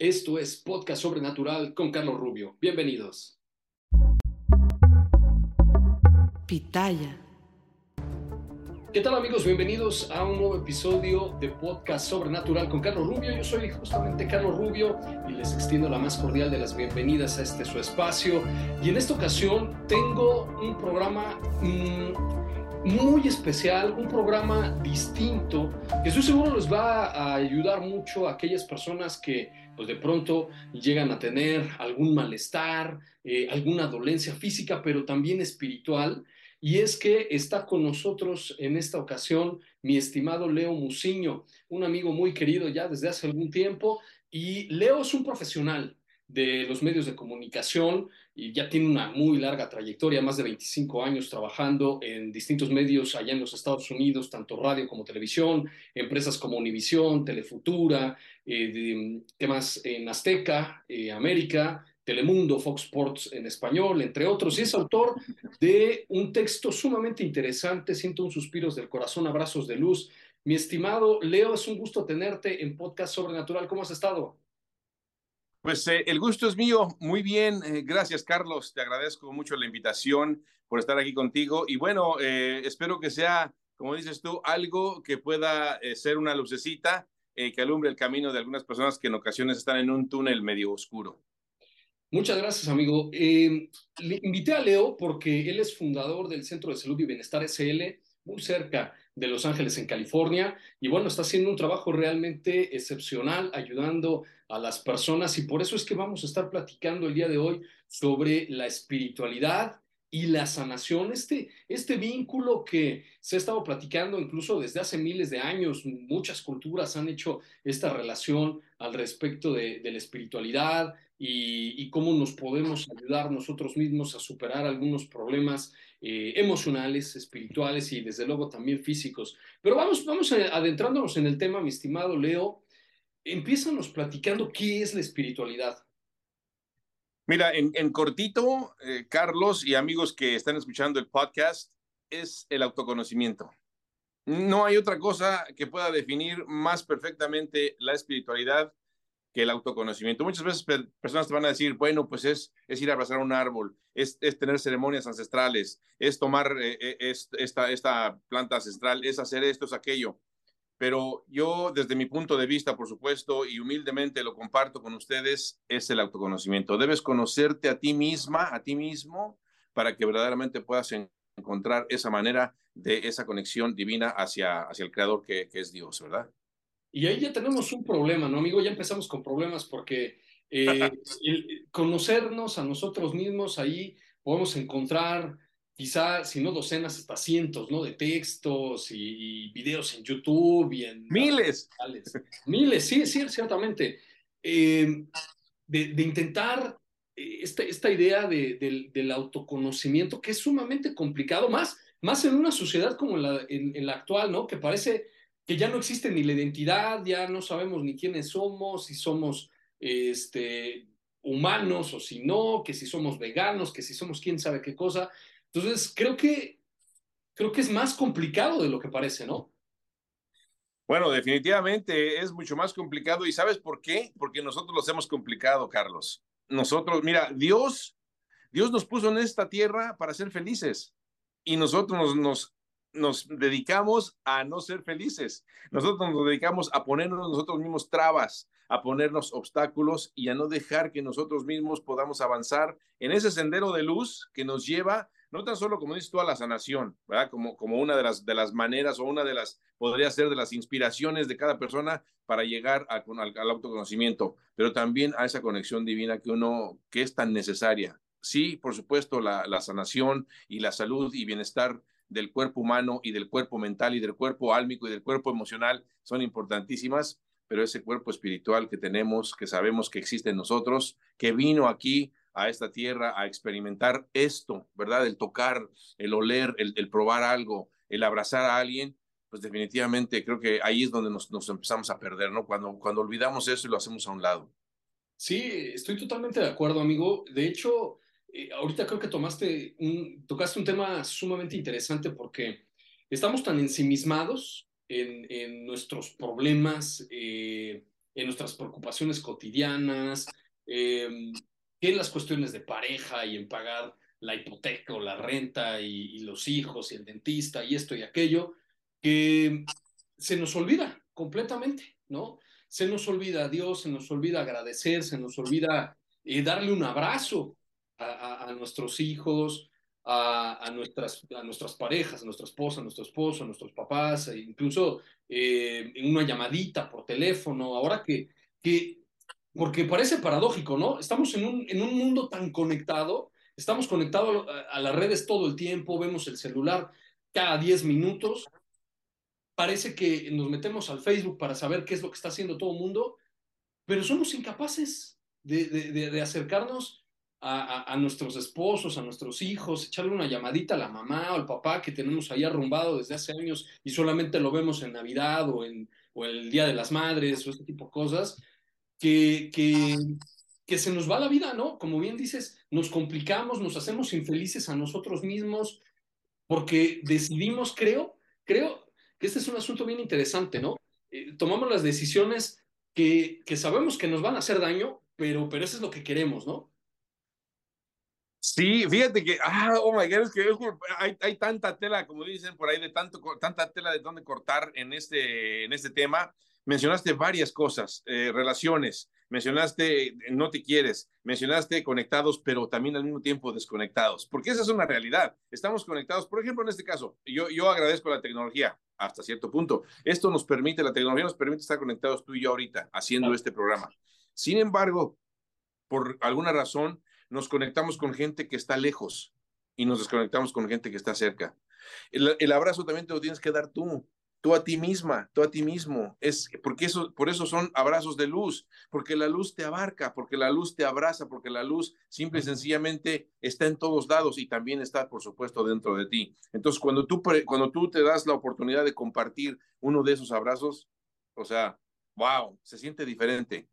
Esto es Podcast Sobrenatural con Carlos Rubio. Bienvenidos. Pitaya. ¿Qué tal amigos? Bienvenidos a un nuevo episodio de Podcast Sobrenatural con Carlos Rubio. Yo soy justamente Carlos Rubio y les extiendo la más cordial de las bienvenidas a este su espacio. Y en esta ocasión tengo un programa mmm, muy especial, un programa distinto que estoy seguro les va a ayudar mucho a aquellas personas que pues de pronto llegan a tener algún malestar, eh, alguna dolencia física, pero también espiritual. Y es que está con nosotros en esta ocasión mi estimado Leo Musiño, un amigo muy querido ya desde hace algún tiempo. Y Leo es un profesional de los medios de comunicación y ya tiene una muy larga trayectoria, más de 25 años trabajando en distintos medios allá en los Estados Unidos, tanto radio como televisión, empresas como Univisión, Telefutura, eh, ¿qué más? En Azteca, eh, América, Telemundo, Fox Sports en español, entre otros, y es autor de un texto sumamente interesante, Siento un suspiros del corazón, abrazos de luz. Mi estimado Leo, es un gusto tenerte en Podcast Sobrenatural. ¿Cómo has estado? Pues eh, el gusto es mío, muy bien, eh, gracias Carlos, te agradezco mucho la invitación por estar aquí contigo y bueno, eh, espero que sea, como dices tú, algo que pueda ser una lucecita que alumbre el camino de algunas personas que en ocasiones están en un túnel medio oscuro. Muchas gracias, amigo. le invité a Leo porque él es fundador del Centro de Salud y Bienestar SL, muy cerca de Los Ángeles, en California. Y bueno, está haciendo un trabajo realmente excepcional, ayudando a las personas. Y por eso es que vamos a estar platicando el día de hoy sobre la espiritualidad y la sanación, este, este vínculo que se ha estado platicando incluso desde hace miles de años, muchas culturas han hecho esta relación al respecto de, de la espiritualidad y, cómo nos podemos ayudar nosotros mismos a superar algunos problemas eh, emocionales, espirituales y desde luego también físicos. Pero vamos, vamos adentrándonos en el tema, mi estimado Leo, empiezanos platicando qué es la espiritualidad. Mira, en, en cortito, eh, Carlos y amigos que están escuchando el podcast, es el autoconocimiento. No hay otra cosa que pueda definir más perfectamente la espiritualidad que el autoconocimiento. Muchas veces personas te van a decir, bueno, pues es, es ir a abrazar un árbol, es, es tener ceremonias ancestrales, es tomar eh, es, esta, esta planta ancestral, es hacer esto, es aquello. Pero yo, desde mi punto de vista, por supuesto, y humildemente lo comparto con ustedes, es el autoconocimiento. Debes conocerte a ti misma, a ti mismo, para que verdaderamente puedas encontrar esa manera de esa conexión divina hacia, hacia el Creador que, que es Dios, ¿verdad? Y ahí ya tenemos un problema, ¿no, amigo? Ya empezamos con problemas porque eh, el, conocernos a nosotros mismos, ahí podemos encontrar quizá, si no docenas, hasta cientos, ¿no? De textos y, y videos en YouTube y en... Miles. Miles, sí, sí, ciertamente. Eh, de, de, intentar esta, esta idea de, de, del autoconocimiento, que es sumamente complicado, más, más en una sociedad como la, en, en la actual, ¿no? Que parece que ya no existe ni la identidad, ya no sabemos ni quiénes somos, si somos este, humanos o si no, que si somos veganos, que si somos quién sabe qué cosa. Entonces, creo que, creo que es más complicado de lo que parece, ¿no? Bueno, definitivamente es mucho más complicado. ¿Y sabes por qué? Porque nosotros los hemos complicado, Carlos. Nosotros, mira, Dios, Dios nos puso en esta tierra para ser felices y nosotros nos, nos nos dedicamos a no ser felices. Nosotros nos dedicamos a ponernos nosotros mismos trabas, a ponernos obstáculos y a no dejar que nosotros mismos podamos avanzar en ese sendero de luz que nos lleva no tan solo, como dices tú, a la sanación. Como, como una de las, de las maneras o una de las, podría ser de las inspiraciones de cada persona para llegar al, al, autoconocimiento, pero también a esa conexión divina que uno, que es tan necesaria. Sí, por supuesto, la, la sanación y la salud y bienestar del cuerpo humano y del cuerpo mental y del cuerpo álmico y del cuerpo emocional son importantísimas, pero ese cuerpo espiritual que tenemos, que sabemos que existe en nosotros, que vino aquí a esta tierra a experimentar esto, ¿verdad? El tocar, el oler, el, probar algo, el abrazar a alguien, pues definitivamente creo que ahí es donde nos, empezamos a perder, ¿no? Cuando, cuando olvidamos eso y lo hacemos a un lado. Sí, estoy totalmente de acuerdo, amigo. De hecho, eh, ahorita creo que tomaste un, tocaste un tema sumamente interesante porque estamos tan ensimismados en, en nuestros problemas, eh, en nuestras preocupaciones cotidianas, eh, que en las cuestiones de pareja y en pagar la hipoteca o la renta y, los hijos y el dentista y esto y aquello, que se nos olvida completamente, ¿no? Se nos olvida a Dios, se nos olvida agradecer, se nos olvida eh, darle un abrazo a, nuestros hijos, a, nuestras, a nuestras parejas, a nuestra esposa, a nuestro esposo, a nuestros papás, e incluso eh, una llamadita por teléfono, ahora que porque parece paradójico, ¿no? Estamos en un, en un mundo tan conectado, estamos conectados a, las redes todo el tiempo, vemos el celular cada 10 minutos, parece que nos metemos al Facebook para saber qué es lo que está haciendo todo el mundo, pero somos incapaces de, de, acercarnos a, a, nuestros esposos, a nuestros hijos, echarle una llamadita a la mamá o al papá que tenemos ahí arrumbado desde hace años y solamente lo vemos en Navidad o en o el Día de las Madres o ese tipo de cosas que, que, que se nos va la vida, ¿no? Como bien dices, nos complicamos, nos hacemos infelices a nosotros mismos porque decidimos, creo, creo que este es un asunto bien interesante, ¿no? Eh, tomamos las decisiones que, que sabemos que nos van a hacer daño, pero, pero eso es lo que queremos, ¿no? Sí, fíjate que, ah, oh my God, es que hay, hay, tanta tela, como dicen por ahí, de tanto, tanta tela de dónde cortar en este, en este tema mencionaste varias cosas, eh, relaciones, mencionaste no te quieres, mencionaste conectados, pero también al mismo tiempo desconectados, porque esa es una realidad. Estamos conectados, por ejemplo, en este caso, yo, yo agradezco la tecnología hasta cierto punto. Esto nos permite, la tecnología nos permite estar conectados tú y yo ahorita haciendo este programa. Sin embargo, por alguna razón, nos conectamos con gente que está lejos y nos desconectamos con gente que está cerca. El, el abrazo también te lo tienes que dar tú tú a ti misma, tú a ti mismo. Es porque eso, por eso son abrazos de luz, porque la luz te abarca, porque la luz te abraza, porque la luz simple y sencillamente está en todos lados y también está, por supuesto, dentro de ti. Entonces, cuando tú, cuando tú te das la oportunidad de compartir uno de esos abrazos, o sea, wow, se siente diferente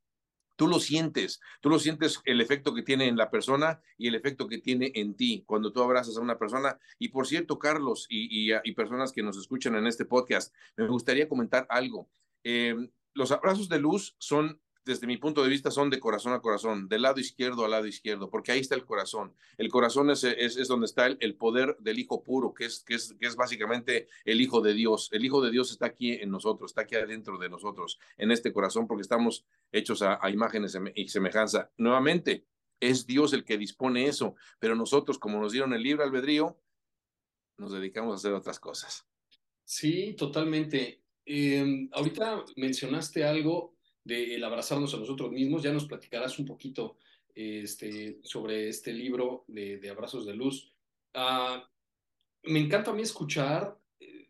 tú lo sientes, tú lo sientes el efecto que tiene en la persona y el efecto que tiene en ti cuando tú abrazas a una persona. Y por cierto, Carlos y, personas que nos escuchan en este podcast, me gustaría comentar algo. Eh, los abrazos de luz son desde mi punto de vista, son de corazón a corazón, del lado izquierdo al lado izquierdo, porque ahí está el corazón. El corazón es, es, donde está el, poder del Hijo puro, que es, que, es, que es básicamente el Hijo de Dios. El Hijo de Dios está aquí en nosotros, está aquí adentro de nosotros, en este corazón, porque estamos hechos a, a imágenes y semejanza. Nuevamente, es Dios el que dispone eso, pero nosotros, como nos dieron el libre albedrío, nos dedicamos a hacer otras cosas. Sí, totalmente. Eh, ahorita mencionaste algo de abrazarnos a nosotros mismos. Ya nos platicarás un poquito este, sobre este libro de, Abrazos de Luz. Ah, me encanta a mí escuchar eh,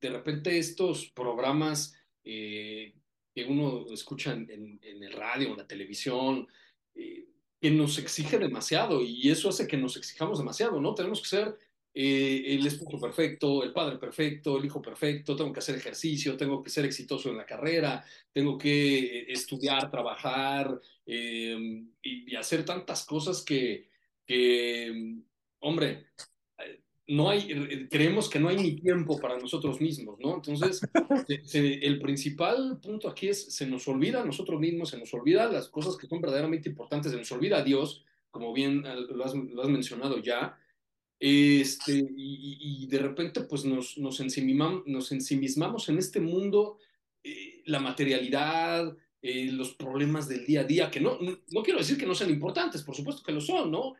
de repente estos programas eh, que uno escucha en, en, el radio, en la televisión, eh, que nos exige demasiado y eso hace que nos exijamos demasiado, ¿no? Tenemos que ser eh, el esposo perfecto, el padre perfecto, el hijo perfecto, tengo que hacer ejercicio, tengo que ser exitoso en la carrera, tengo que eh, estudiar, trabajar em, y, hacer tantas cosas que, que hombre, no hay, creemos que no hay ni tiempo para nosotros mismos, ¿no? Entonces, el principal punto aquí es, se nos olvida a nosotros mismos, se nos olvida las cosas que son verdaderamente importantes, se nos olvida a Dios, como bien lo has, lo has mencionado ya, Este, y, de repente pues nos, nos, ensimismamos, nos ensimismamos en este mundo, eh, la materialidad, eh, los problemas del día a día, que no, no, quiero decir que no sean importantes, por supuesto que lo son, ¿no?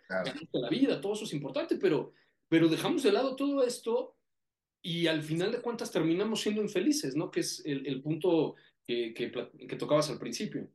La vida, todo eso es importante, pero, pero dejamos de lado todo esto y al final de cuentas terminamos siendo infelices, ¿no? Que es el, el punto que, que, que, tocabas al principio.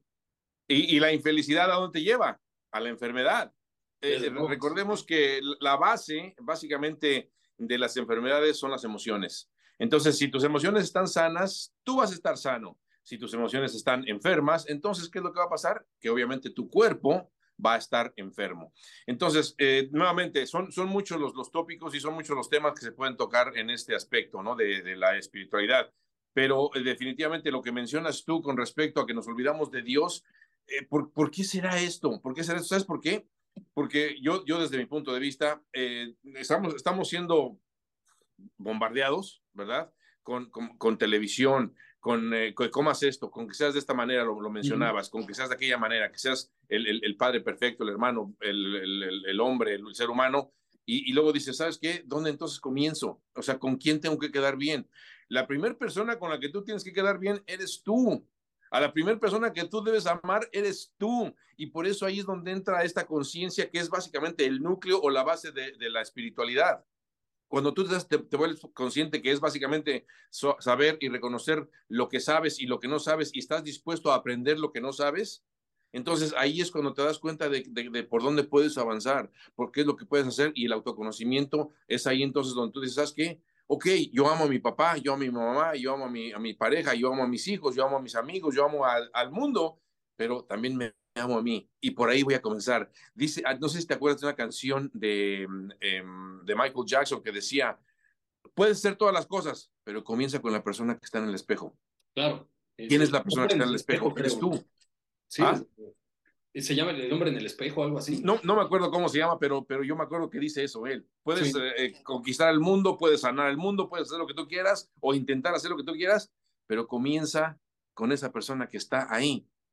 ¿Y, ¿Y, la infelicidad a dónde te lleva? A la enfermedad. Eh, recordemos que la base, básicamente, de las enfermedades son las emociones. Entonces, si tus emociones están sanas, tú vas a estar sano. Si tus emociones están enfermas, entonces, ¿qué es lo que va a pasar? Que obviamente tu cuerpo va a estar enfermo. Entonces, eh, nuevamente, son, son muchos los, los tópicos y son muchos los temas que se pueden tocar en este aspecto, ¿no? De, de la espiritualidad. Pero eh, definitivamente lo que mencionas tú con respecto a que nos olvidamos de Dios, ¿por, ¿por, qué será esto? ¿Por qué será esto? ¿Sabes por qué? Porque yo, yo desde mi punto de vista, eh, estamos, estamos siendo bombardeados, ¿verdad? Con, con, televisión, con, eh, cómo haces esto, con que seas de esta manera, lo, lo mencionabas, con que seas de aquella manera, que seas el, el, el padre perfecto, el hermano, el, el hombre, el, ser humano, y, y, luego dices, ¿sabes qué? ¿Dónde entonces comienzo? O sea, ¿con quién tengo que quedar bien? La primera persona con la que tú tienes que quedar bien eres tú. A la primera persona que tú debes amar eres tú. Y por eso ahí es donde entra esta conciencia que es básicamente el núcleo o la base de, la espiritualidad. Cuando tú te, te, vuelves consciente que es básicamente saber y reconocer lo que sabes y lo que no sabes y estás dispuesto a aprender lo que no sabes, entonces ahí es cuando te das cuenta de, de, por dónde puedes avanzar, por qué es lo que puedes hacer y el autoconocimiento es ahí entonces donde tú dices, ¿sabes? Ok, yo amo a mi papá, yo amo a mi mamá, yo amo a mi, a mi pareja, yo amo a mis hijos, yo amo a mis amigos, yo amo al, al mundo, pero también me amo a mí. Y por ahí voy a comenzar. Dice, ah, no sé si te acuerdas de una canción de, em, de Michael Jackson que decía, puedes ser todas las cosas, pero comienza con la persona que está en el espejo. Claro. ¿Quién es la persona que está en el espejo? Eres tú. Sí, ¿Ah? Se llama El hombre en el espejo, algo así. No, no me acuerdo cómo se llama, pero, pero yo me acuerdo que dice eso él. Puedes eh, eh, conquistar el mundo, puedes sanar el mundo, puedes hacer lo que tú quieras o intentar hacer lo que tú quieras, pero comienza con esa persona que está ahí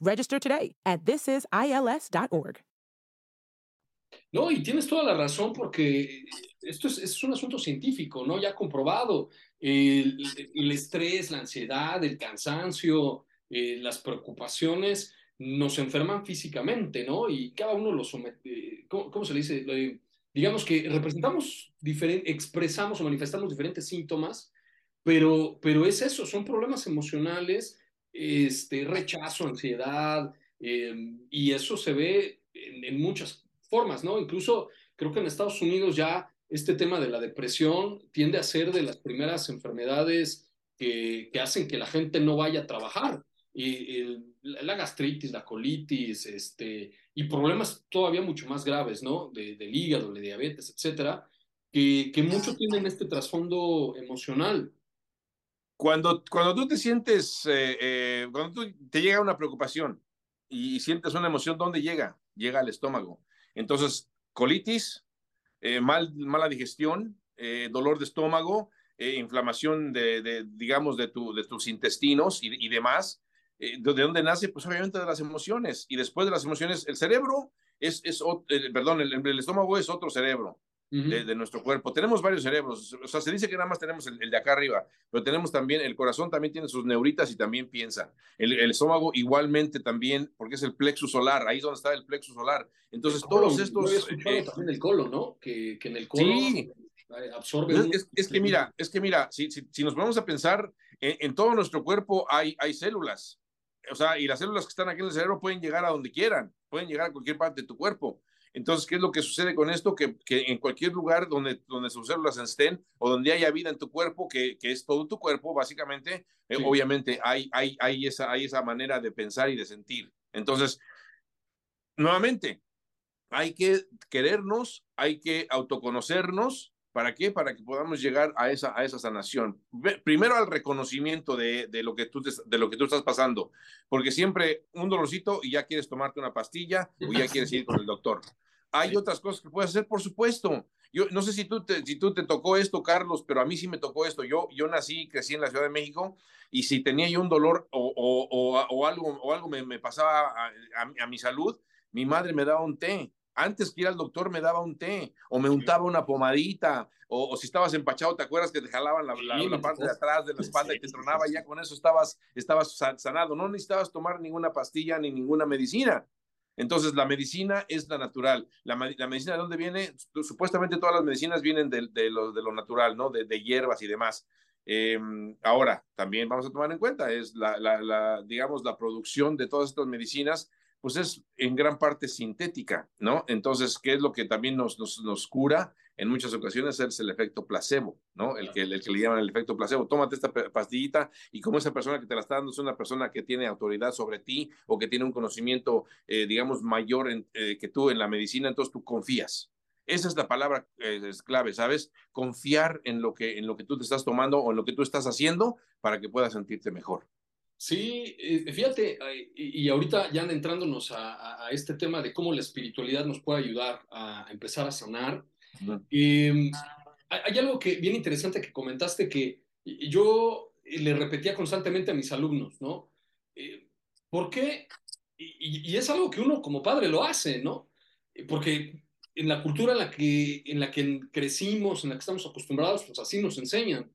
Register today at thisisils.org. No, y tienes toda la razón porque esto es, es un asunto científico, ¿no? Ya comprobado. El, el estrés, la ansiedad, el cansancio, eh, las preocupaciones nos enferman físicamente, ¿no? Y cada uno lo somete, ¿cómo, cómo se le dice? digamos que representamos, expresamos o manifestamos diferentes síntomas, pero, pero es eso, son problemas emocionales este, rechazo, ansiedad, em, y eso se ve en, muchas formas, ¿no? Incluso creo que en Estados Unidos ya este tema de la depresión tiende a ser de las primeras enfermedades que, que hacen que la gente no vaya a trabajar. Y, la gastritis, la colitis, este, y problemas todavía mucho más graves, ¿no? De, del hígado, de diabetes, etcétera, que, que mucho tienen este trasfondo emocional. Cuando, cuando tú te sientes, eh, eh, cuando tú, te llega una preocupación y sientes una emoción, ¿dónde llega? Llega al estómago. Entonces, colitis, eh, mal, mala digestión, dolor de estómago, inflamación de, de, digamos, de, tu, de tus intestinos y, y demás. ¿De dónde nace? Pues obviamente de las emociones. Y después de las emociones, el cerebro es, es perdón, el, el estómago es otro cerebro de, nuestro cuerpo. Tenemos varios cerebros, o sea, se dice que nada más tenemos el, de acá arriba, pero tenemos también, el corazón también tiene sus neuritas y también piensa. El, el, estómago igualmente también, porque es el plexus solar, ahí es donde está el plexus solar. Entonces, todos estos... Eh, también el colon, ¿no? Que, que en el colon... Sí. Absorbe. Es, que mira, es que mira, si, si, si nos vamos a pensar, en, en, todo nuestro cuerpo hay, hay células, o sea, y las células que están aquí en el cerebro pueden llegar a donde quieran, pueden llegar a cualquier parte de tu cuerpo. Entonces, ¿qué es lo que sucede con esto? Que, que en cualquier lugar donde, donde sus células estén o donde haya vida en tu cuerpo, que, que es todo tu cuerpo, básicamente, eh, obviamente hay, hay, hay, esa, hay esa manera de pensar y de sentir. Entonces, nuevamente, hay que querernos, hay que autoconocernos ¿Para qué? Para que podamos llegar a esa, a esa sanación. Primero al reconocimiento de, de, lo que tú, de lo que tú estás pasando, porque siempre un dolorcito y ya quieres tomarte una pastilla o ya quieres ir con el doctor. Hay otras cosas que puedes hacer, por supuesto. Yo no sé si tú, te, si tú te tocó esto, Carlos, pero a mí sí me tocó esto. Yo, yo nací, crecí en la Ciudad de México y si tenía yo un dolor o, o, o, algo, o algo me, me pasaba a, a, a mi salud, mi madre me daba un té antes que ir al doctor me daba un té o me untaba una pomadita o, si estabas empachado, ¿te acuerdas que te jalaban la, la, parte de atrás de la espalda y te tronaba? Ya con eso estabas, estabas sanado. No necesitabas tomar ninguna pastilla ni ninguna medicina. Entonces, la medicina es la natural. La, medicina de dónde viene? Supuestamente todas las medicinas vienen de, lo, natural, ¿no? De, hierbas y demás. Eh, ahora, también vamos a tomar en cuenta, es la, digamos, la producción de todas estas medicinas pues es en gran parte sintética, ¿no? Entonces, ¿qué es lo que también nos, nos, cura? En muchas ocasiones es el efecto placebo, ¿no? El que, el que le llaman el efecto placebo. Tómate esta pastillita y como esa persona que te la está dando es una persona que tiene autoridad sobre ti o que tiene un conocimiento, eh, digamos, mayor eh, que tú en la medicina, entonces tú confías. Esa es la palabra eh, es clave, ¿sabes? Confiar en lo, que, en lo que tú te estás tomando o en lo que tú estás haciendo para que puedas sentirte mejor. Sí, eh, fíjate, y ahorita ya entrándonos a, este tema de cómo la espiritualidad nos puede ayudar a empezar a sanar, em, hay algo que bien interesante que comentaste que yo le repetía constantemente a mis alumnos, ¿no? Eh, ¿Por qué? Y, es algo que uno como padre lo hace, ¿no? Porque en la cultura en la que, en la que crecimos, en la que estamos acostumbrados, pues así nos enseñan.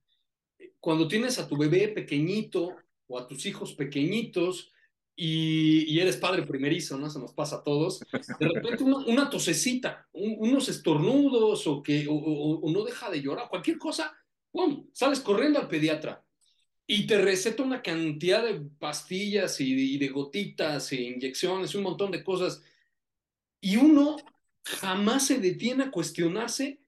Cuando tienes a tu bebé pequeñito, o a tus hijos pequeñitos y, eres padre primerizo, ¿no? Se nos pasa a todos. De repente una, tosecita, unos estornudos o que o, no deja de llorar, cualquier cosa, ¡pum! Sales corriendo al pediatra y te receta una cantidad de pastillas y de, gotitas e inyecciones, un montón de cosas. Y uno jamás se detiene a cuestionarse,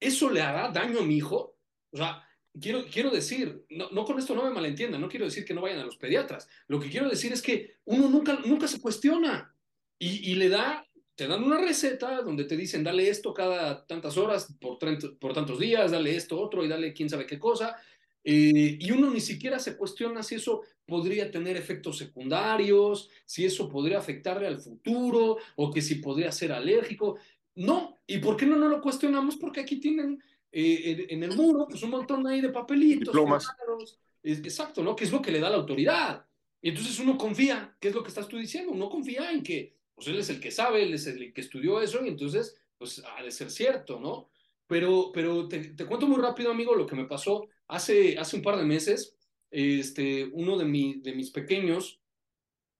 ¿eso le hará daño a mi hijo? O sea, quiero, quiero decir, no, no, con esto no me malentiendan, no quiero decir que no vayan a los pediatras. Lo que quiero decir es que uno nunca, nunca se cuestiona y, y le da, te dan una receta donde te dicen, dale esto cada tantas horas, por, por tantos días, dale esto otro y dale quién sabe qué cosa. Eh, y uno ni siquiera se cuestiona si eso podría tener efectos secundarios, si eso podría afectarle al futuro o que si podría ser alérgico. No, ¿y por qué no nos lo cuestionamos? Porque aquí tienen eh, en, el muro, pues un montón ahí de papelitos. Diplomas. exacto, ¿no? Que es lo que le da la autoridad. Y entonces uno confía, ¿qué es lo que estás tú diciendo? Uno confía en que, pues él es el que sabe, él es el que estudió eso, y entonces, pues ha de ser cierto, ¿no? Pero, pero te, te cuento muy rápido, amigo, lo que me pasó hace, hace un par de meses. Este, uno de, mi, de mis pequeños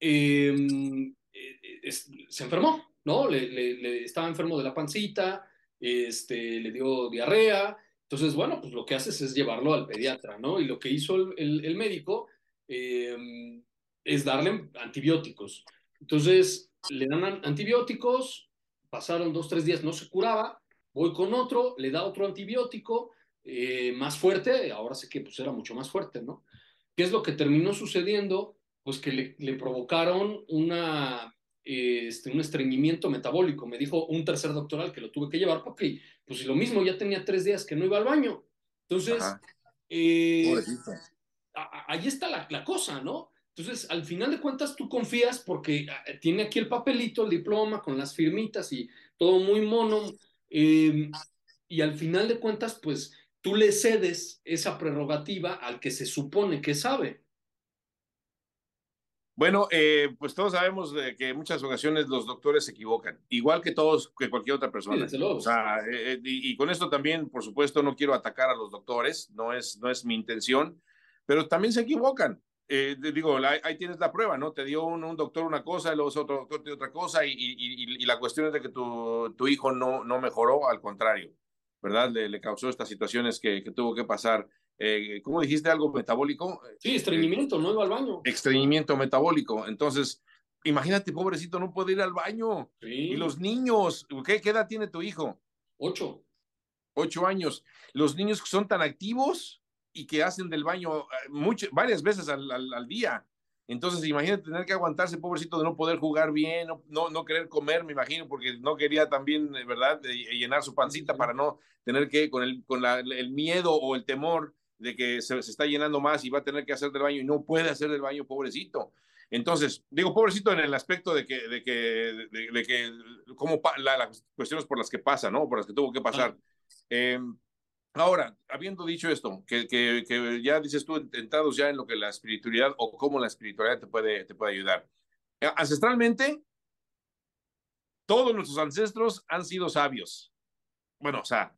em, eh, se enfermó, ¿no? Le, le, estaba enfermo de la pancita, este, le dio diarrea. Entonces, bueno, pues lo que haces es llevarlo al pediatra, ¿no? Y lo que hizo el, el, médico em, es darle antibióticos. Entonces, le dan antibióticos, pasaron dos, tres días, no se curaba, voy con otro, le da otro antibiótico eh, más fuerte, ahora sé que pues era mucho más fuerte, ¿no? ¿Qué es lo que terminó sucediendo? Pues que le provocaron una este, un estreñimiento metabólico. Me dijo un tercer doctoral que lo tuve que llevar porque, pues lo mismo, ya tenía tres días que no iba al baño. Entonces, eh, ahí está la, la, cosa, ¿no? Entonces, al final de cuentas, tú confías porque ah, tiene aquí el papelito, el diploma con las firmitas y todo muy mono. Em, y al final de cuentas, pues tú le cedes esa prerrogativa al que se supone que sabe. Bueno, eh, pues todos sabemos que en muchas ocasiones los doctores se equivocan, igual que todos, que cualquier otra persona. o sea, eh, eh, y, con esto también, por supuesto, no quiero atacar a los doctores, no es, no es mi intención, pero también se equivocan. digo, ahí tienes la prueba, ¿no? Te dio un, doctor una cosa, luego otro doctor te dio otra cosa, y, y, la cuestión es de que tu, tu hijo no, no mejoró, al contrario, ¿verdad? Le, le causó estas situaciones que, que tuvo que pasar eh, ¿cómo dijiste algo metabólico? Sí, estreñimiento, no iba al baño. Estreñimiento metabólico. Entonces, imagínate, pobrecito, no puede ir al baño. Y los niños, ¿qué, edad tiene tu hijo? Ocho. Ocho años. Los niños que son tan activos y que hacen del baño eh, varias veces al, día. Entonces, imagínate tener que aguantarse, pobrecito, de no poder jugar bien, no, no, querer comer, me imagino, porque no quería también, ¿verdad?, llenar su pancita para no tener que, con, el, con el miedo o el temor de que se, se, está llenando más y va a tener que hacer del baño y no puede hacer del baño, pobrecito. Entonces, digo, pobrecito en el aspecto de que, de que, de, que, como las cuestiones por las que pasa, ¿no? Por las que tuvo que pasar. Eh, Ahora, habiendo dicho esto, que, que, que, ya dices tú, entrados ya en lo que la espiritualidad o cómo la espiritualidad te puede, te puede ayudar. Eh, ancestralmente, todos nuestros ancestros han sido sabios. Bueno, o sea,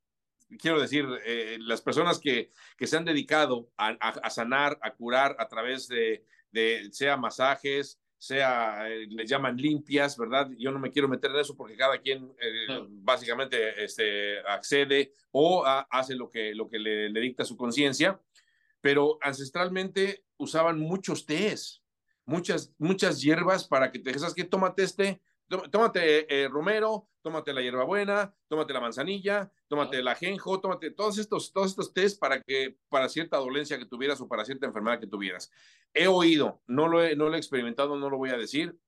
quiero decir, eh, las personas que, que se han dedicado a, a, sanar, a curar a través de, de sea masajes, sea, eh, le llaman limpias, ¿verdad? Yo no me quiero meter en eso porque cada quien eh, básicamente este, accede o hace lo que, lo que le, dicta su conciencia, pero ancestralmente usaban muchos tés, muchas, muchas hierbas para que te digas que tómate este, tómate eh, romero, tómate la hierbabuena, tómate la manzanilla, tómate el ajenjo, tómate todos estos, todos estos test para que, para cierta dolencia que tuvieras o para cierta enfermedad que tuvieras. He oído, no lo he, no lo he experimentado, no lo voy a decir,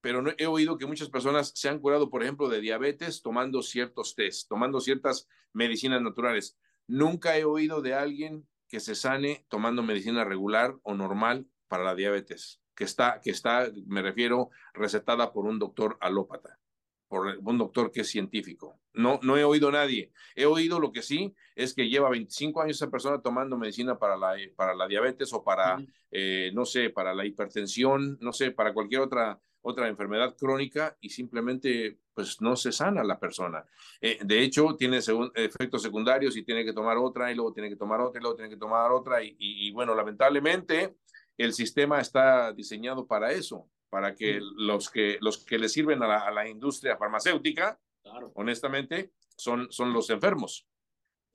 pero no, he oído que muchas personas se han curado, por ejemplo, de diabetes tomando ciertos test, tomando ciertas medicinas naturales. Nunca he oído de alguien que se sane tomando medicina regular o normal para la diabetes que está, que está, me refiero, recetada por un doctor alópata, por un doctor que es científico. No, no he oído a nadie. He oído lo que sí es que lleva 25 años esa persona tomando medicina para la, para la diabetes o para, eh, no sé, para la hipertensión, no sé, para cualquier otra, otra enfermedad crónica y simplemente pues no se sana la persona. Eh, de hecho, tiene efectos secundarios y tiene que tomar otra y luego tiene que tomar otra y luego tiene que tomar otra y, y bueno, lamentablemente el sistema está diseñado para eso, para que los que, los que le sirven a la, industria farmacéutica, honestamente, son, son los enfermos.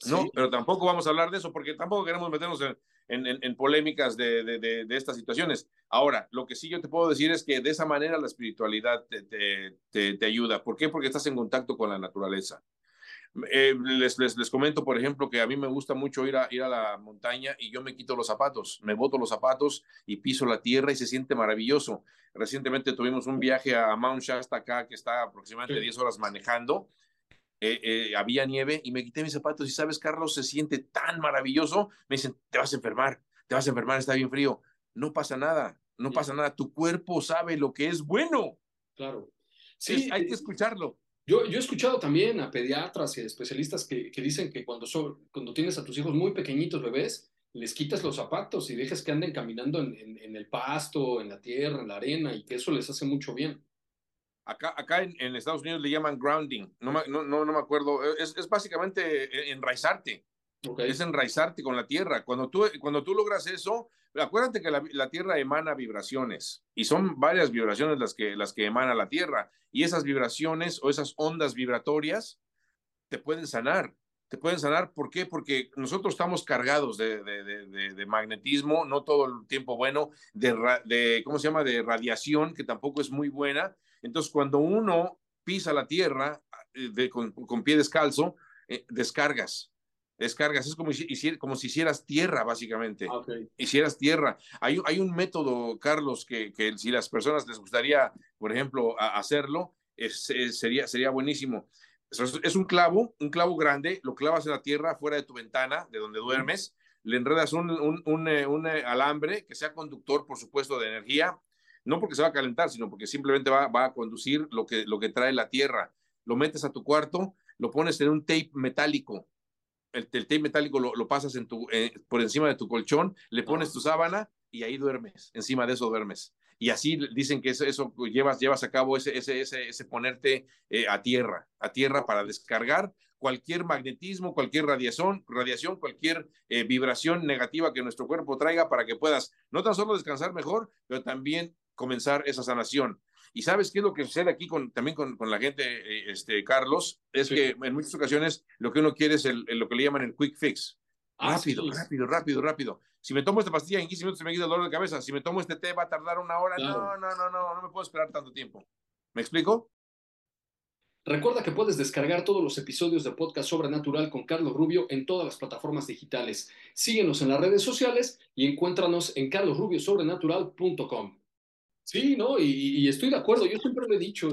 No, pero tampoco vamos a hablar de eso porque tampoco queremos meternos en, en, polémicas de, de, de, estas situaciones. Ahora, lo que sí yo te puedo decir es que de esa manera la espiritualidad te, te, te ayuda. ¿Por qué? Porque estás en contacto con la naturaleza. Eh, les, les, les, comento, por ejemplo, que a mí me gusta mucho ir a, ir a la montaña y yo me quito los zapatos, me boto los zapatos y piso la tierra y se siente maravilloso. Recientemente tuvimos un viaje a Mount Shasta acá, que está aproximadamente 10 horas manejando. Eh, eh, había nieve y me quité mis zapatos y sabes, Carlos, se siente tan maravilloso. Me dicen, te vas a enfermar, te vas a enfermar, está bien frío. No pasa nada, no pasa nada. Tu cuerpo sabe lo que es bueno. Claro. Sí, hay que escucharlo. Yo, he escuchado también a pediatras y especialistas que, que dicen que cuando, cuando tienes a tus hijos muy pequeñitos, bebés, les quitas los zapatos y dejas que anden caminando en, en, el pasto, en la tierra, en la arena, y que eso les hace mucho bien. Acá, acá en, Estados Unidos le llaman grounding, no, no, no, no me acuerdo, es, es básicamente eh, enraizarte. Es enraizarte con la tierra. Cuando tú, cuando tú logras eso, acuérdate que la, tierra emana vibraciones y son varias vibraciones las que, las que emana la tierra. Y esas vibraciones o esas ondas vibratorias te pueden sanar. Te pueden sanar, ¿por qué? Porque nosotros estamos cargados de, magnetismo, no todo el tiempo bueno, de, ¿cómo se llama?, de radiación, que tampoco es muy buena. Entonces, cuando uno pisa la tierra eh, con, con, pie descalzo, eh, descargas, descargas, es como si, como si hicieras tierra, básicamente. Ah, hicieras tierra. Hay, hay un método, Carlos, que, que, si las personas les gustaría, por ejemplo, hacerlo, sería, sería buenísimo. Es, un clavo, un clavo grande, lo clavas en la tierra fuera de tu ventana, de donde duermes, le enredas un, un, un, eh, un, eh, alambre que sea conductor, por supuesto, de energía, no porque se va a calentar, sino porque simplemente va, va a conducir lo que, lo que trae la tierra. Lo metes a tu cuarto, lo pones en un tape metálico, el, tape metálico lo, pasas en tu, eh, por encima de tu colchón, le pones tu sábana y ahí duermes, encima de eso duermes. Y así dicen que eso, eso llevas, llevas a cabo ese, ese, ese, ese ponerte eh, a tierra, a tierra para descargar cualquier magnetismo, cualquier radiación, radiación cualquier eh, vibración negativa que nuestro cuerpo traiga para que puedas no tan solo descansar mejor, pero también comenzar esa sanación. Y sabes qué es lo que sucede aquí con, también con, con la gente, eh, este, Carlos, es que en muchas ocasiones lo que uno quiere es el, lo que le llaman el quick fix. Ah, rápido, rápido, rápido, rápido. Si me tomo esta pastilla en 15 minutos se me quita el dolor de cabeza. Si me tomo este té va a tardar una hora. No, no, no, no, no me puedo esperar tanto tiempo. ¿Me explico? Recuerda que puedes descargar todos los episodios de Podcast Sobrenatural con Carlos Rubio en todas las plataformas digitales. Síguenos en las redes sociales y encuéntranos en carlosrubiosobrenatural.com. Sí, ¿no? Y, estoy de acuerdo, yo siempre lo he dicho,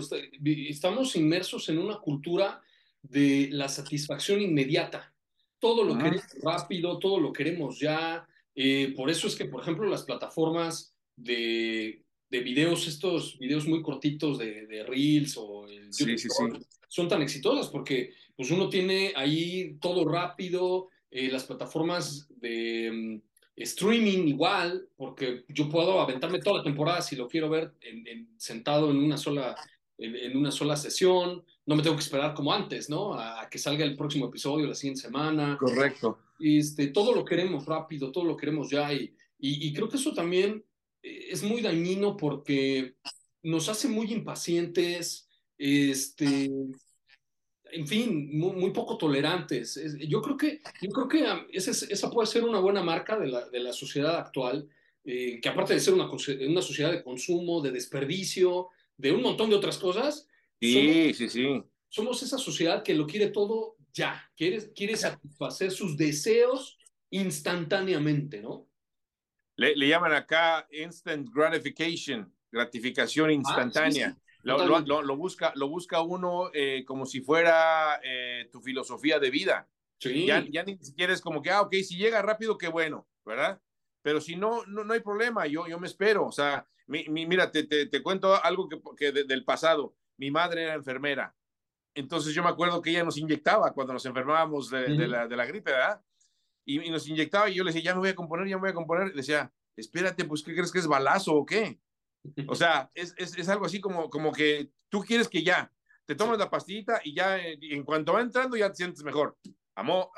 estamos inmersos en una cultura de la satisfacción inmediata. Todo lo queremos rápido, todo lo queremos ya. Eh, por eso es que, por ejemplo, las plataformas de, de videos, estos videos muy cortitos de, de Reels o el YouTube, son tan exitosas porque pues uno tiene ahí todo rápido, eh, las plataformas de mm, streaming igual, porque yo puedo aventarme toda la temporada si lo quiero ver sentado en una sola en, una sola sesión, no me tengo que esperar como antes, ¿no? A, que salga el próximo episodio la siguiente semana. Correcto. Este, todo lo queremos rápido, todo lo queremos ya y, y, creo que eso también eh, es muy dañino porque nos hace muy impacientes, este, en fin, muy, poco tolerantes. Yo creo que, yo creo que esa, esa puede ser una buena marca de la, de la sociedad actual, eh, que aparte de ser una, una sociedad de consumo, de desperdicio, de un montón de otras cosas. Sí, sí, sí. Somos esa sociedad que lo quiere todo ya, quiere, quiere satisfacer sus deseos instantáneamente, ¿no? Le, le llaman acá instant gratification, gratificación ah, instantánea. Lo, lo, lo, busca, lo busca uno eh, como si fuera eh, tu filosofía de vida. Sí. Ya, ya ni siquiera es como que, ah, ok, si llega rápido, qué bueno, ¿verdad? Pero si no, no, no hay problema, yo, yo me espero. O sea, mi, mira, te, te, cuento algo que, que del pasado. Mi madre era enfermera. Entonces yo me acuerdo que ella nos inyectaba cuando nos enfermábamos de, de, la, de la, gripe, ¿verdad? Y, nos inyectaba y yo le decía, ya me voy a componer, ya me voy a componer. Y decía, espérate, pues, ¿qué crees que es balazo o qué? O sea, es, es, es, algo así como, como que tú quieres que ya, te tomas la pastillita y ya eh, en cuanto va entrando ya te sientes mejor. Amo,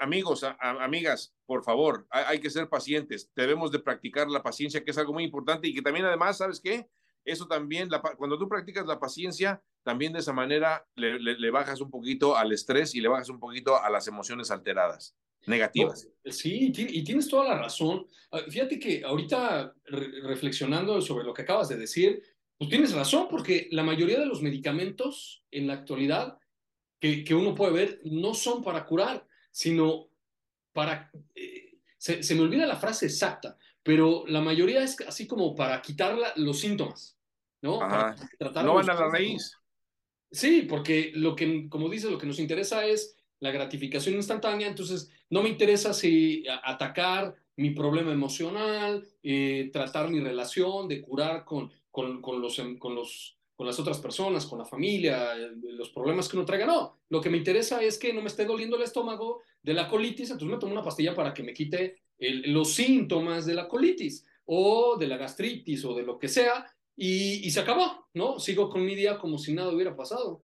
amigos, amigas, por favor, hay, que ser pacientes. Debemos de practicar la paciencia, que es algo muy importante y que también además, ¿sabes qué? Eso también, cuando tú practicas la paciencia, también de esa manera le, bajas un poquito al estrés y le bajas un poquito a las emociones alteradas, negativas. sí, y tienes toda la razón. Ah, fíjate que ahorita reflexionando sobre lo que acabas de decir, pues tienes razón, porque la mayoría de los medicamentos en la actualidad que, que uno puede ver no son para curar, sino para... Eh, se, se, me olvida la frase exacta, pero la mayoría es así como para quitar los síntomas, ¿no? Para no van a la raíz. Sí, porque lo que, como dices, lo que nos interesa es la gratificación instantánea, entonces no me interesa si atacar mi problema emocional, eh, tratar mi relación, de curar con, con, con los, con los con las otras personas, con la familia, los problemas que uno traiga. No, lo que me interesa es que no me esté doliendo el estómago de la colitis, entonces me tomo una pastilla para que me quite los síntomas de la colitis o de la gastritis o de lo que sea y, y se acabó, ¿no? Sigo con mi día como si nada hubiera pasado.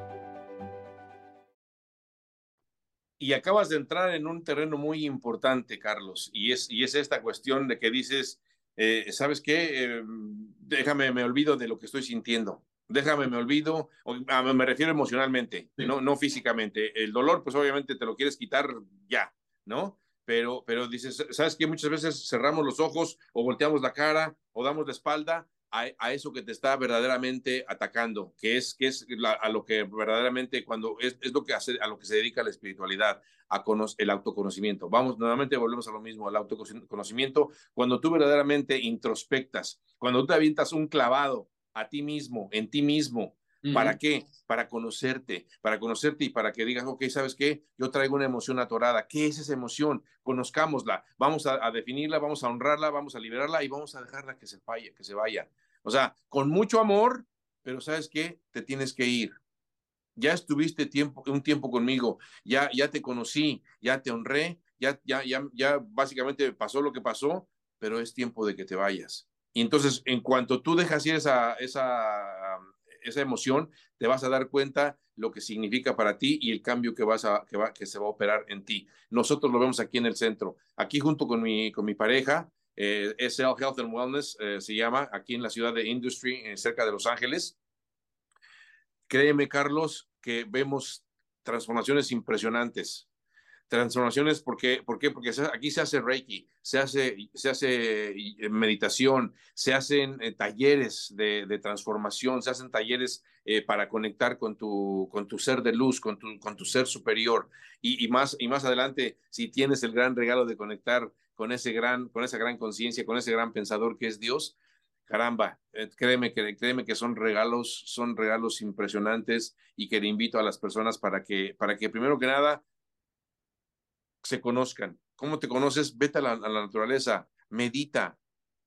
Y acabas de entrar en un terreno muy importante, Carlos, y es, y es esta cuestión de que dices, eh, ¿sabes qué? Eh, déjame, me olvido de lo que estoy sintiendo déjame, me olvido, me refiero emocionalmente, no, no físicamente. El dolor, pues obviamente te lo quieres quitar ya, ¿no? Pero, pero dices, ¿sabes qué? Muchas veces cerramos los ojos o volteamos la cara o damos la espalda a, eso que te está verdaderamente atacando, que es, que es a lo que verdaderamente cuando es, es, lo que hace, a lo que se dedica la espiritualidad, a el autoconocimiento. Vamos, nuevamente volvemos a lo mismo, al autoconocimiento, cuando tú verdaderamente introspectas, cuando tú te avientas un clavado a ti mismo, en ti mismo. ¿Para qué? Para conocerte, para conocerte y para que digas, ok, ¿sabes qué? Yo traigo una emoción atorada. ¿Qué es esa emoción? Conozcámosla, vamos a, definirla, vamos a honrarla, vamos a liberarla y vamos a dejarla que se vaya, que se vaya. O sea, con mucho amor, pero ¿sabes qué? Te tienes que ir. Ya estuviste tiempo, un tiempo conmigo, ya, ya te conocí, ya te honré, ya, ya, ya, ya básicamente pasó lo que pasó, pero es tiempo de que te vayas. Y entonces, en cuanto tú dejas ir esa, esa, esa emoción, te vas a dar cuenta lo que significa para ti y el cambio que, vas a, que, va, que se va a operar en ti. Nosotros lo vemos aquí en el centro, aquí junto con mi, con mi pareja, eh, SL Health and Wellness eh, se llama, aquí en la ciudad de Industry, eh, cerca de Los Ángeles. créeme, Carlos, que vemos transformaciones impresionantes transformaciones, ¿por qué? ¿Por qué? Porque aquí se hace Reiki, se hace, se hace eh, meditación, se hacen eh, talleres de, transformación, se hacen talleres eh, para conectar con tu, con tu ser de luz, con tu, con tu ser superior. Y, y, más, y más adelante, si tienes el gran regalo de conectar con, ese gran, con esa gran conciencia, con ese gran pensador que es Dios, caramba, créeme que, créeme que son regalos, son regalos impresionantes y que le invito a las personas para que, para que primero que nada se conozcan. ¿Cómo te conoces? Vete a la, naturaleza, medita,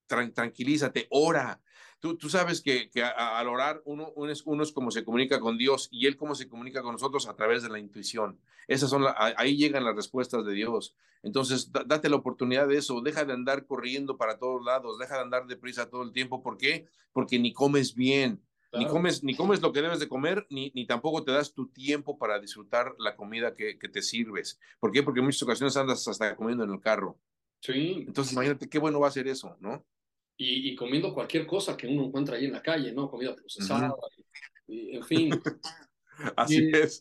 tranquilízate, ora. Tú, tú sabes que, que al orar uno, uno, es, uno como se comunica con Dios y Él cómo se comunica con nosotros a través de la intuición. Esas son ahí llegan las respuestas de Dios. Entonces, date la oportunidad de eso. Deja de andar corriendo para todos lados. Deja de andar deprisa todo el tiempo. ¿Por qué? Porque ni comes bien ni, comes, ni comes lo que debes de comer, ni, ni tampoco te das tu tiempo para disfrutar la comida que, que te sirves. ¿Por qué? Porque en muchas ocasiones andas hasta comiendo en el carro. Sí. Entonces, imagínate qué bueno va a ser eso, ¿no? Y, y comiendo cualquier cosa que uno encuentra ahí en la calle, ¿no? Comida procesada, en fin. Así es.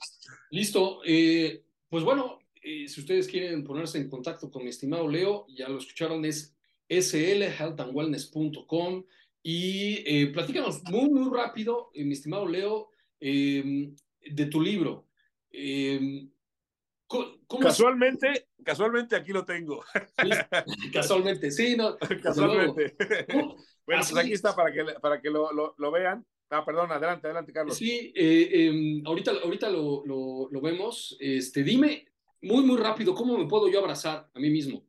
Listo. Eh, pues bueno, eh, si ustedes quieren ponerse en contacto con mi estimado Leo, ya lo escucharon, es slhealthandwellness.com. Y eh, platícanos muy, muy rápido, eh, mi estimado Leo, eh, de tu libro. Em, casualmente, casualmente aquí lo tengo. casualmente, sí, no. Casualmente. bueno, pues aquí está para que, para que lo, lo, lo, vean. Ah, perdón, adelante, adelante, Carlos. Sí, em, ahorita, ahorita lo, lo, lo vemos. Este, dime muy, muy rápido, ¿cómo me puedo yo abrazar a mí mismo?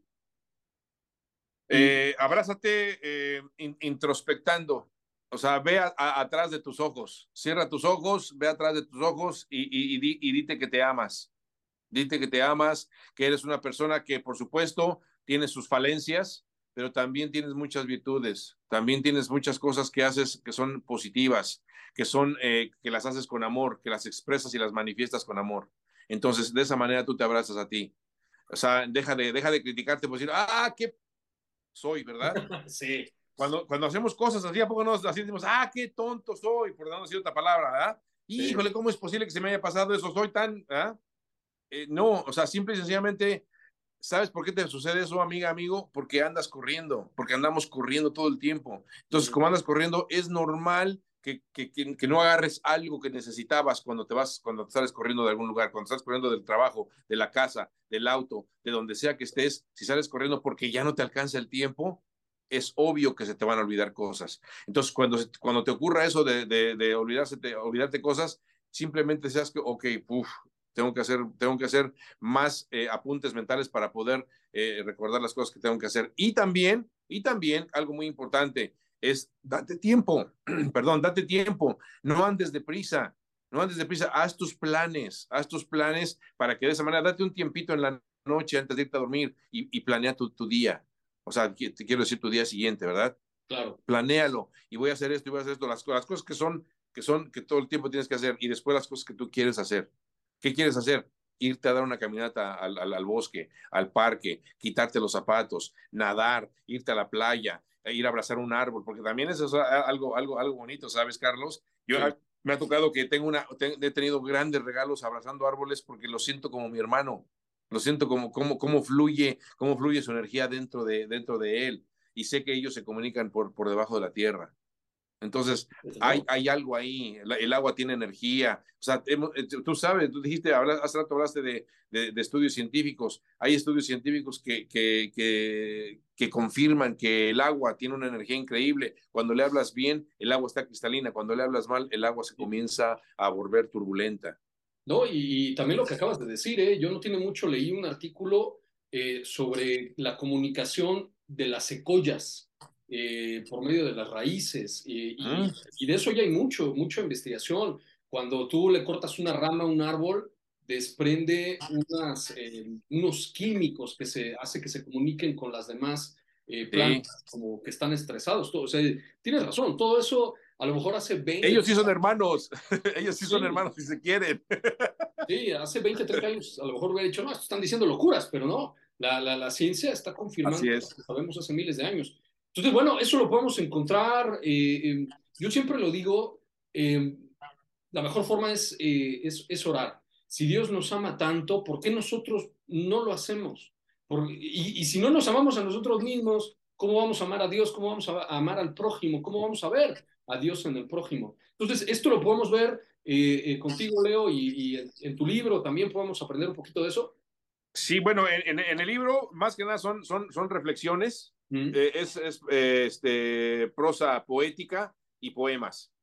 Eh, abrázate eh, introspectando, o sea, ve atrás de tus ojos, cierra tus ojos, ve atrás de tus ojos y, y, y, y, dite que te amas. Dite que te amas, que eres una persona que, por supuesto, tiene sus falencias, pero también tienes muchas virtudes, también tienes muchas cosas que haces que son positivas, que son, eh, que las haces con amor, que las expresas y las manifiestas con amor. Entonces, de esa manera tú te abrazas a ti. O sea, deja de, deja de criticarte por decir, ah, qué soy, ¿verdad? sí. Cuando, cuando hacemos cosas así, ¿a poco nos así decimos, ah, qué tonto soy, por no decir otra palabra, ¿verdad? Híjole, ¿cómo es posible que se me haya pasado eso? Soy tan, ¿verdad? Eh, no, o sea, simple y sencillamente, ¿sabes por qué te sucede eso, amiga, amigo? Porque andas corriendo, porque andamos corriendo todo el tiempo. Entonces, como andas corriendo, es normal que, no agarres algo que necesitabas cuando te vas, cuando te sales corriendo de algún lugar, cuando estás corriendo del trabajo, de la casa, del auto, de donde sea que estés, si sales corriendo porque ya no te alcanza el tiempo, es obvio que se te van a olvidar cosas. Entonces, cuando, cuando te ocurra eso de, de, olvidarse, de, olvidarte cosas, simplemente seas que, ok, tengo que hacer, tengo que hacer más eh, apuntes mentales para poder eh, recordar las cosas que tengo que hacer. Y también, y también, algo muy importante, es date tiempo, perdón, date tiempo, no andes deprisa, no andes deprisa, haz tus planes, haz tus planes para que de esa manera date un tiempito en la noche antes de irte a dormir y, y planea tu, tu, día. O sea, te quiero decir tu día siguiente, ¿verdad? Claro. Planéalo y voy a hacer esto y voy a hacer esto, las, las cosas que son, que son, que todo el tiempo tienes que hacer y después las cosas que tú quieres hacer. ¿Qué quieres hacer? irte a dar una caminata al, al, al, bosque, al parque, quitarte los zapatos, nadar, irte a la playa, ir a abrazar un árbol, porque también eso es algo, algo, algo bonito, ¿sabes, Carlos? Yo sí. me ha tocado que tengo una, he tenido grandes regalos abrazando árboles porque lo siento como mi hermano, lo siento como, como, cómo fluye, cómo fluye su energía dentro de, dentro de él, y sé que ellos se comunican por, por debajo de la tierra. Entonces, hay, hay algo ahí, el, el, agua tiene energía, o sea, hemos, tú sabes, tú dijiste, hablas, hace rato hablaste de, de, de, estudios científicos, hay estudios científicos que, que, que, que, confirman que el agua tiene una energía increíble, cuando le hablas bien, el agua está cristalina, cuando le hablas mal, el agua se comienza a volver turbulenta. No, y, y también lo que acabas de decir, ¿eh? yo no tiene mucho, leí un artículo eh, sobre la comunicación de las secollas, eh, por medio de las raíces. Eh, y, Ah. y, de eso ya hay mucho, mucha investigación. Cuando tú le cortas una rama a un árbol, desprende unas, eh, unos químicos que se hace que se comuniquen con las demás eh, plantas, sí. como que están estresados. Todo, o sea, tienes razón, todo eso a lo mejor hace 20... Ellos sí son hermanos, ellos sí, sí, son hermanos si se quieren. sí, hace 20, 30 años a lo mejor hubiera dicho, no, están diciendo locuras, pero no, la, la, la ciencia está confirmando es. lo que sabemos hace miles de años. Entonces, bueno, eso lo podemos encontrar. Eh, eh, yo siempre lo digo, eh, la mejor forma es, eh, es, es, orar. Si Dios nos ama tanto, ¿por qué nosotros no lo hacemos? Y, si no nos amamos a nosotros mismos, ¿cómo vamos a amar a Dios? ¿Cómo vamos a amar al prójimo? ¿Cómo vamos a ver a Dios en el prójimo? Entonces, esto lo podemos ver eh, contigo, Leo, y, en, tu libro también podemos aprender un poquito de eso. Sí, bueno, en, en el libro más que nada son, son, son reflexiones, eh, es, es este, prosa poética y poemas.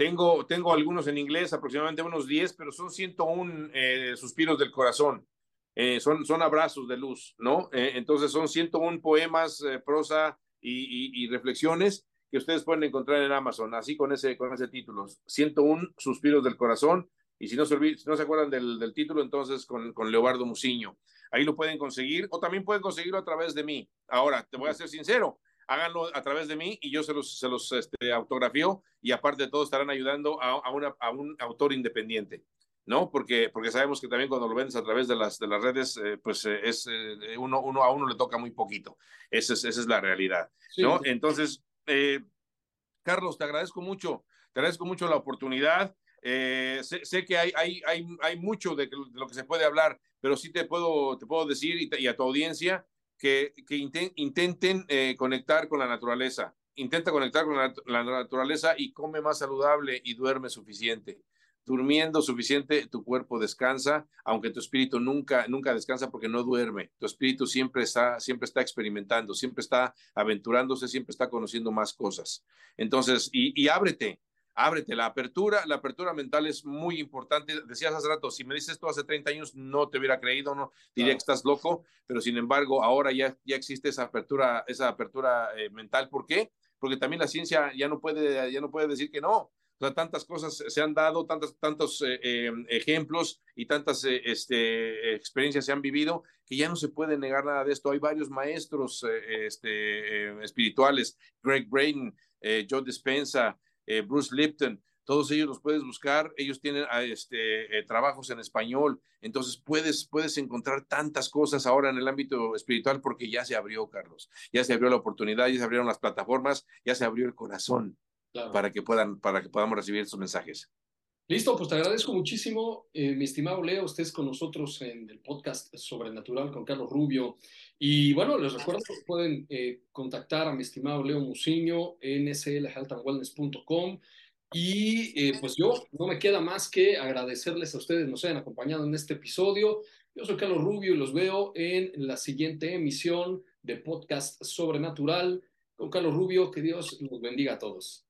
Tengo, tengo algunos en inglés, aproximadamente unos 10, pero son 101 eh, suspiros del corazón. Eh, son, son abrazos de luz, ¿no? Eh, entonces son 101 poemas, prosa y, y, y, reflexiones que ustedes pueden encontrar en Amazon, así con ese, con ese título, 101 suspiros del corazón. Y si no se, si no se acuerdan del, del título, entonces con, con Leobardo Muciño. Ahí lo pueden conseguir o también pueden conseguirlo a través de mí. Ahora, te voy a ser sincero, háganlo a través de mí y yo se los, se los este, autografío y aparte de todo estarán ayudando a, a, una, a un autor independiente. ¿no? Porque, porque sabemos que también cuando lo vendes a través de las, de las redes, eh, pues eh, es eh, uno, uno a uno le toca muy poquito. Esa es, esa es la realidad, sí. ¿no? Entonces, eh, Carlos, te agradezco mucho, te agradezco mucho la oportunidad. Sé, sé, que hay, hay, hay, hay mucho de, lo que se puede hablar, pero sí te puedo, te puedo decir y, a tu audiencia que, que inten, intenten eh, conectar con la naturaleza. Intenta conectar con la, naturaleza y come más saludable y duerme suficiente. Durmiendo suficiente, tu cuerpo descansa, aunque tu espíritu nunca, nunca descansa porque no duerme. Tu espíritu siempre está, siempre está experimentando, siempre está aventurándose, siempre está conociendo más cosas. Entonces, y ábrete, ábrete. La apertura, la apertura mental es muy importante. Decías hace rato, si me dices esto hace 30 años, no te hubiera creído, no diría que estás loco, pero sin embargo, ahora ya, ya existe esa apertura, esa apertura eh, mental. ¿Por qué? Porque también la ciencia ya no puede, ya no puede decir que no. O sea, tantas cosas se han dado, tantos, tantos eh, eh, ejemplos y tantas eh, este, experiencias se han vivido que ya no se puede negar nada de esto. Hay varios maestros este, espirituales, Greg Braden, Joe Dispensa, eh, Bruce Lipton, todos ellos los puedes buscar, ellos tienen este, eh, trabajos en español, entonces puedes, puedes encontrar tantas cosas ahora en el ámbito espiritual porque ya se abrió, Carlos, ya se abrió la oportunidad, ya se abrieron las plataformas, ya se abrió el corazón claro. para, que puedan, para que podamos recibir estos mensajes. Listo, pues te agradezco muchísimo, eh, mi estimado Leo, estés con nosotros en el podcast Sobrenatural con Carlos Rubio. Y bueno, les recuerdo que pueden eh, contactar a mi estimado Leo Muciño en slhealthandwellness.com. Y eh, pues yo no me queda más que agradecerles a ustedes nos hayan acompañado en este episodio. Yo soy Carlos Rubio y los veo en la siguiente emisión de podcast Sobrenatural con Carlos Rubio. Que Dios los bendiga a todos.